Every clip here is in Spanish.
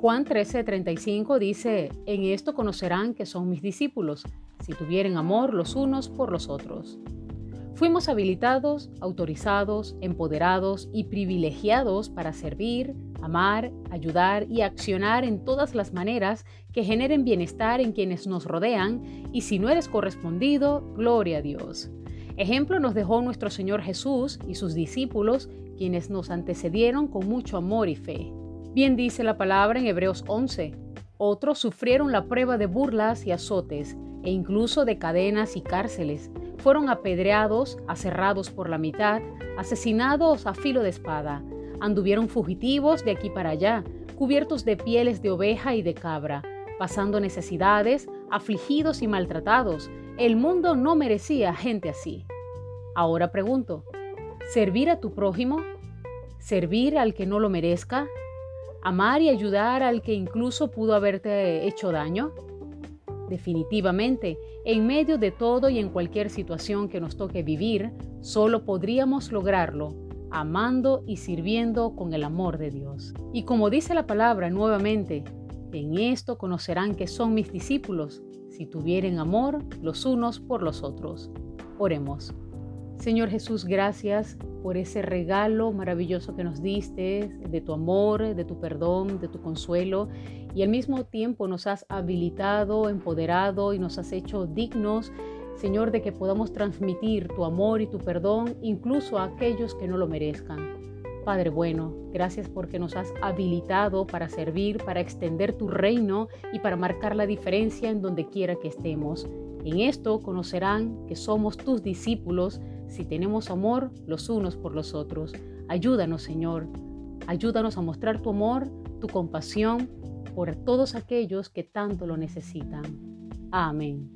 Juan 13:35 dice, En esto conocerán que son mis discípulos, si tuvieren amor los unos por los otros. Fuimos habilitados, autorizados, empoderados y privilegiados para servir, amar, ayudar y accionar en todas las maneras que generen bienestar en quienes nos rodean y si no eres correspondido, gloria a Dios. Ejemplo nos dejó nuestro Señor Jesús y sus discípulos, quienes nos antecedieron con mucho amor y fe. Bien dice la palabra en Hebreos 11. Otros sufrieron la prueba de burlas y azotes, e incluso de cadenas y cárceles. Fueron apedreados, aserrados por la mitad, asesinados a filo de espada. Anduvieron fugitivos de aquí para allá, cubiertos de pieles de oveja y de cabra, pasando necesidades, afligidos y maltratados. El mundo no merecía gente así. Ahora pregunto, ¿servir a tu prójimo? ¿Servir al que no lo merezca? ¿Amar y ayudar al que incluso pudo haberte hecho daño? Definitivamente, en medio de todo y en cualquier situación que nos toque vivir, solo podríamos lograrlo amando y sirviendo con el amor de Dios. Y como dice la palabra nuevamente, en esto conocerán que son mis discípulos, si tuvieren amor los unos por los otros. Oremos. Señor Jesús, gracias por ese regalo maravilloso que nos diste, de tu amor, de tu perdón, de tu consuelo, y al mismo tiempo nos has habilitado, empoderado y nos has hecho dignos, Señor, de que podamos transmitir tu amor y tu perdón incluso a aquellos que no lo merezcan. Padre bueno, gracias porque nos has habilitado para servir, para extender tu reino y para marcar la diferencia en donde quiera que estemos. En esto conocerán que somos tus discípulos si tenemos amor los unos por los otros. Ayúdanos, Señor. Ayúdanos a mostrar tu amor, tu compasión por todos aquellos que tanto lo necesitan. Amén.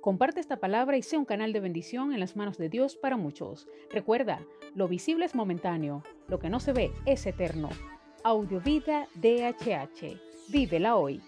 Comparte esta palabra y sea un canal de bendición en las manos de Dios para muchos. Recuerda, lo visible es momentáneo, lo que no se ve es eterno. Audiovida DHH. Vívela hoy.